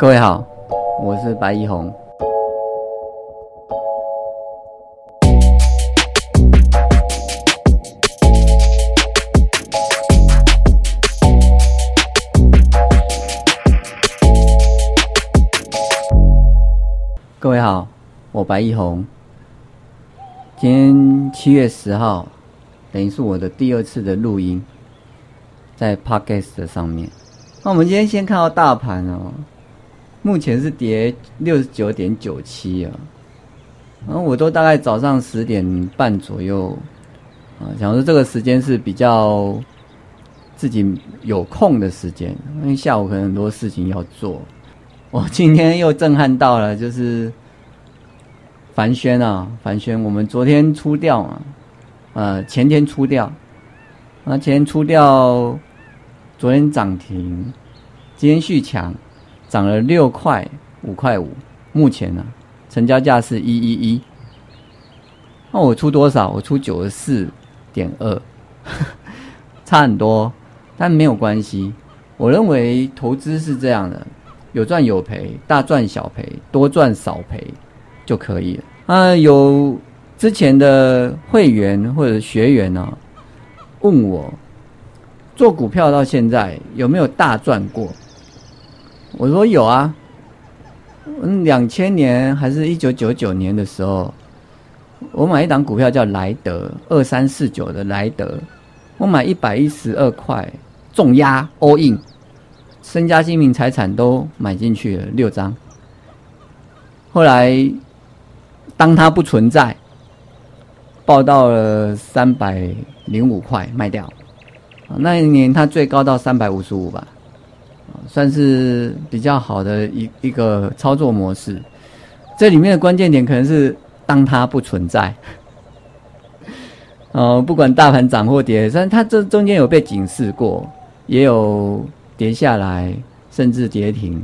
各位好，我是白一红。各位好，我白一红。今天七月十号，等于是我的第二次的录音，在 Podcast 上面。那我们今天先看到大盘哦，目前是跌六十九点九七啊。然后我都大概早上十点半左右啊，想说这个时间是比较自己有空的时间，因为下午可能很多事情要做。我今天又震撼到了，就是凡轩啊，凡轩，我们昨天出掉嘛，呃，前天出掉，啊，前天出掉，昨天涨停，今天续强，涨了六块五块五，目前呢，成交价是一一一，那我出多少？我出九十四点二，差很多，但没有关系。我认为投资是这样的。有赚有赔，大赚小赔，多赚少赔就可以了。啊，有之前的会员或者学员呢，问我做股票到现在有没有大赚过？我说有啊。嗯，两千年还是一九九九年的时候，我买一档股票叫莱德二三四九的莱德，我买一百一十二块重压 all in。身家性命财产都买进去了六张，后来当它不存在，报到了三百零五块卖掉，那一年它最高到三百五十五吧，算是比较好的一一个操作模式。这里面的关键点可能是当它不存在，哦，不管大盘涨或跌，但它这中间有被警示过，也有。跌下来，甚至跌停，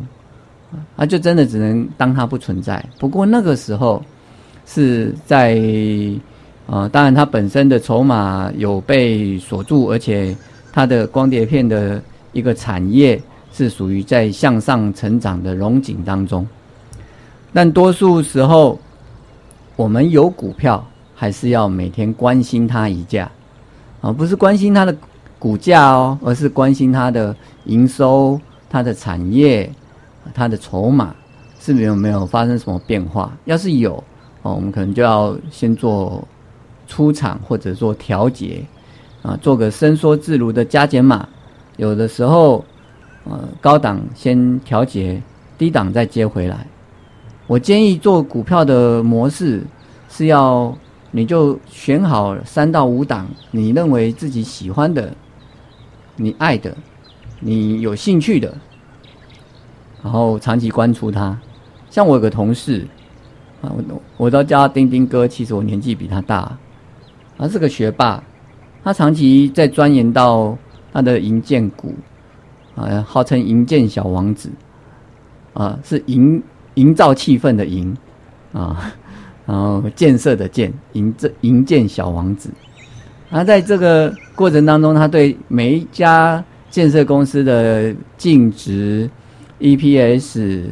啊，就真的只能当它不存在。不过那个时候是在，啊，当然它本身的筹码有被锁住，而且它的光碟片的一个产业是属于在向上成长的龙井当中。但多数时候，我们有股票还是要每天关心它一下，啊，不是关心它的。股价哦，而是关心它的营收、它的产业、它的筹码是没有没有发生什么变化。要是有哦，我们可能就要先做出场或者做调节啊，做个伸缩自如的加减码。有的时候，呃，高档先调节，低档再接回来。我建议做股票的模式是要，你就选好三到五档你认为自己喜欢的。你爱的，你有兴趣的，然后长期关注它。像我有个同事啊，我我都叫他丁丁哥，其实我年纪比他大，他是个学霸，他长期在钻研到他的银建股啊，号称营建小王子啊，是营营造气氛的营啊，然后建设的建，营这营建小王子。那在这个过程当中，他对每一家建设公司的净值、EPS，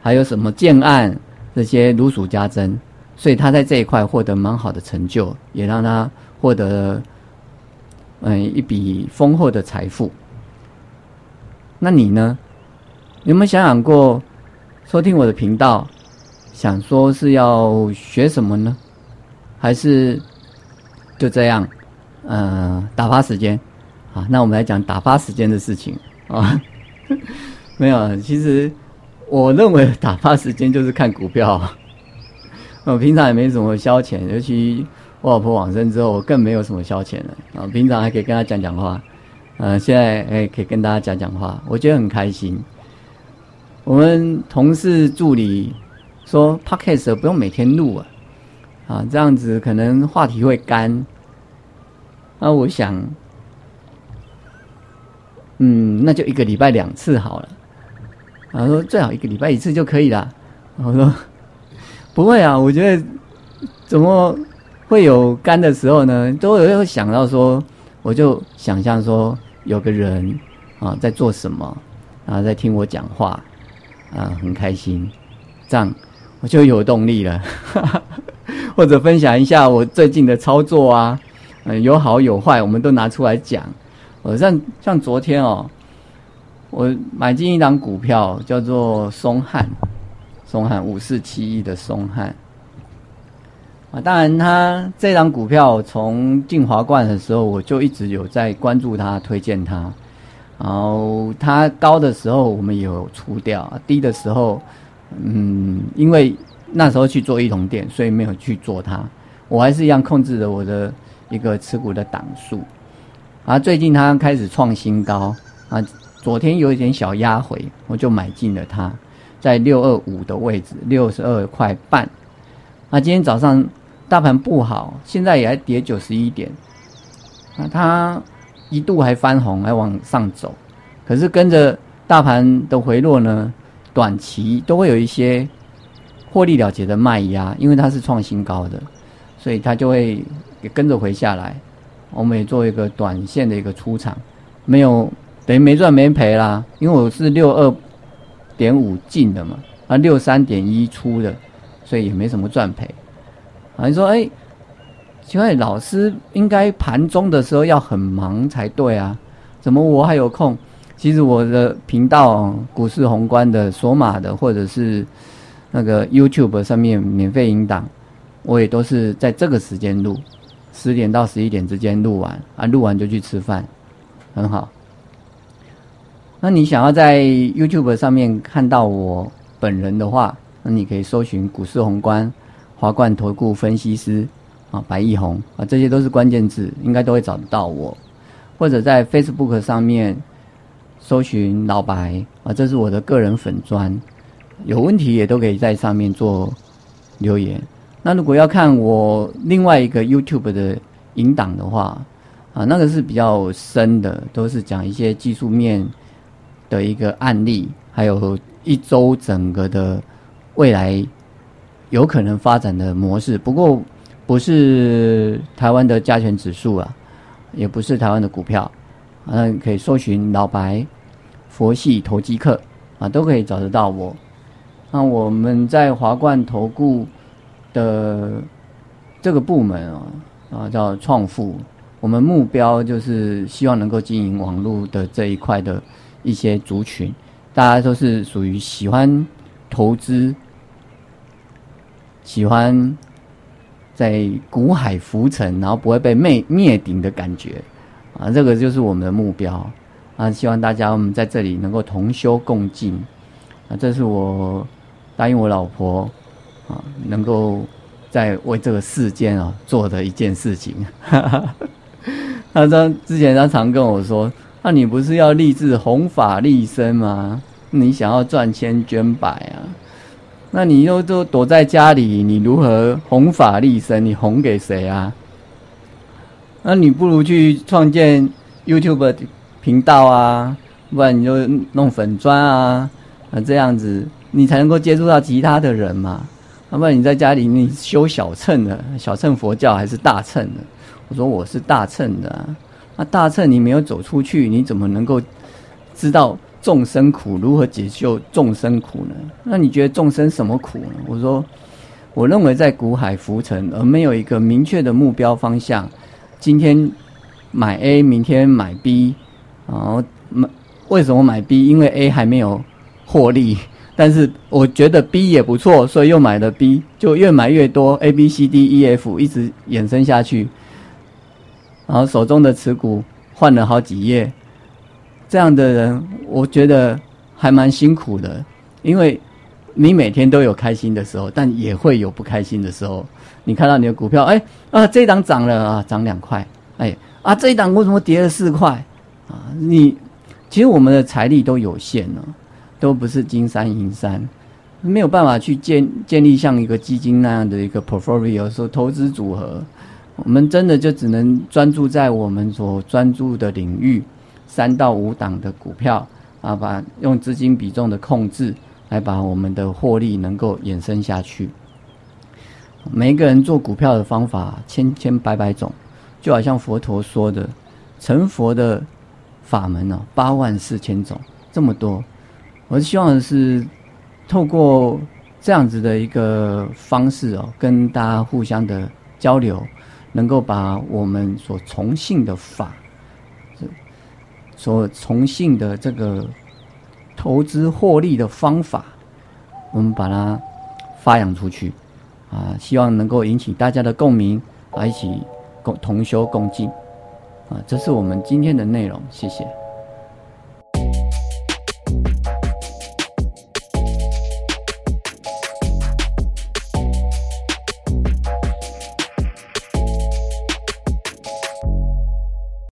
还有什么建案这些如数家珍，所以他在这一块获得蛮好的成就，也让他获得了嗯一笔丰厚的财富。那你呢？有没有想想过收听我的频道，想说是要学什么呢？还是？就这样，呃，打发时间，啊，那我们来讲打发时间的事情啊。没有，其实我认为打发时间就是看股票。我平常也没什么消遣，尤其我老婆往生之后，我更没有什么消遣了啊。平常还可以跟她讲讲话，呃，现在哎可以跟大家讲讲话，我觉得很开心。我们同事助理说，Podcast 不用每天录啊。啊，这样子可能话题会干。那我想，嗯，那就一个礼拜两次好了。他说最好一个礼拜一次就可以了。我说不会啊，我觉得怎么会有干的时候呢？都有想到说，我就想象说有个人啊在做什么，然后在听我讲话，啊，很开心，这样我就有动力了。或者分享一下我最近的操作啊，嗯，有好有坏，我们都拿出来讲。呃，像像昨天哦，我买进一档股票叫做松汉，松汉五四七一的松汉。啊，当然，它这张股票从进华冠的时候，我就一直有在关注它，推荐它。然后它高的时候，我们有出掉；低的时候，嗯，因为那时候去做一同店，所以没有去做它。我还是一样控制着我的一个持股的档数。啊，最近它开始创新高啊，昨天有一点小压回，我就买进了它，在六二五的位置，六十二块半。啊，今天早上。大盘不好，现在也还跌九十一点，啊，它一度还翻红，还往上走，可是跟着大盘的回落呢，短期都会有一些获利了结的卖压，因为它是创新高的，所以它就会也跟着回下来。我们也做一个短线的一个出场，没有等于没赚没赔啦，因为我是六二点五进的嘛，啊六三点一出的，所以也没什么赚赔。你说：“哎，奇怪，老师应该盘中的时候要很忙才对啊？怎么我还有空？其实我的频道股市宏观的索马的，或者是那个 YouTube 上面免费引导，我也都是在这个时间录，十点到十一点之间录完啊，录完就去吃饭，很好。那你想要在 YouTube 上面看到我本人的话，那你可以搜寻股市宏观。”华冠投顾分析师啊，白义宏啊，这些都是关键字，应该都会找得到我。或者在 Facebook 上面搜寻老白啊，这是我的个人粉砖，有问题也都可以在上面做留言。那如果要看我另外一个 YouTube 的引导的话啊，那个是比较深的，都是讲一些技术面的一个案例，还有一周整个的未来。有可能发展的模式，不过不是台湾的加权指数啊，也不是台湾的股票，嗯，可以搜寻老白佛系投机客啊，都可以找得到我。那我们在华冠投顾的这个部门啊，啊叫创富，我们目标就是希望能够经营网络的这一块的一些族群，大家都是属于喜欢投资。喜欢在股海浮沉，然后不会被灭灭顶的感觉啊，这个就是我们的目标啊！希望大家我们在这里能够同修共进啊！这是我答应我老婆啊，能够在为这个世间啊做的一件事情。他他之前他常跟我说：“那你不是要立志弘法利生吗？你想要赚千捐百啊？”那你又都躲在家里，你如何弘法利生？你弘给谁啊？那你不如去创建 YouTube 频道啊，不然你就弄粉砖啊，啊这样子你才能够接触到其他的人嘛。要不然你在家里你修小乘的，小乘佛教还是大乘的？我说我是大乘的，那大乘你没有走出去，你怎么能够知道？众生苦如何解救众生苦呢？那你觉得众生什么苦呢？我说，我认为在股海浮沉而没有一个明确的目标方向，今天买 A，明天买 B，然后买为什么买 B？因为 A 还没有获利，但是我觉得 B 也不错，所以又买了 B，就越买越多 A、B、C、D、E、F 一直衍生下去，然后手中的持股换了好几页。这样的人，我觉得还蛮辛苦的，因为你每天都有开心的时候，但也会有不开心的时候。你看到你的股票，哎啊，这一档涨了啊，涨两块，哎啊，这一档为什么跌了四块啊？你其实我们的财力都有限呢，都不是金山银山，没有办法去建建立像一个基金那样的一个 portfolio，说投资组合，我们真的就只能专注在我们所专注的领域。三到五档的股票啊，把用资金比重的控制来把我们的获利能够衍生下去。每一个人做股票的方法千千百百种，就好像佛陀说的，成佛的法门呢八万四千种，这么多。我希望的是透过这样子的一个方式哦，跟大家互相的交流，能够把我们所崇信的法，所崇信的这个投资获利的方法，我们把它发扬出去啊，希望能够引起大家的共鸣，啊，一起共同修共进啊，这是我们今天的内容，谢谢。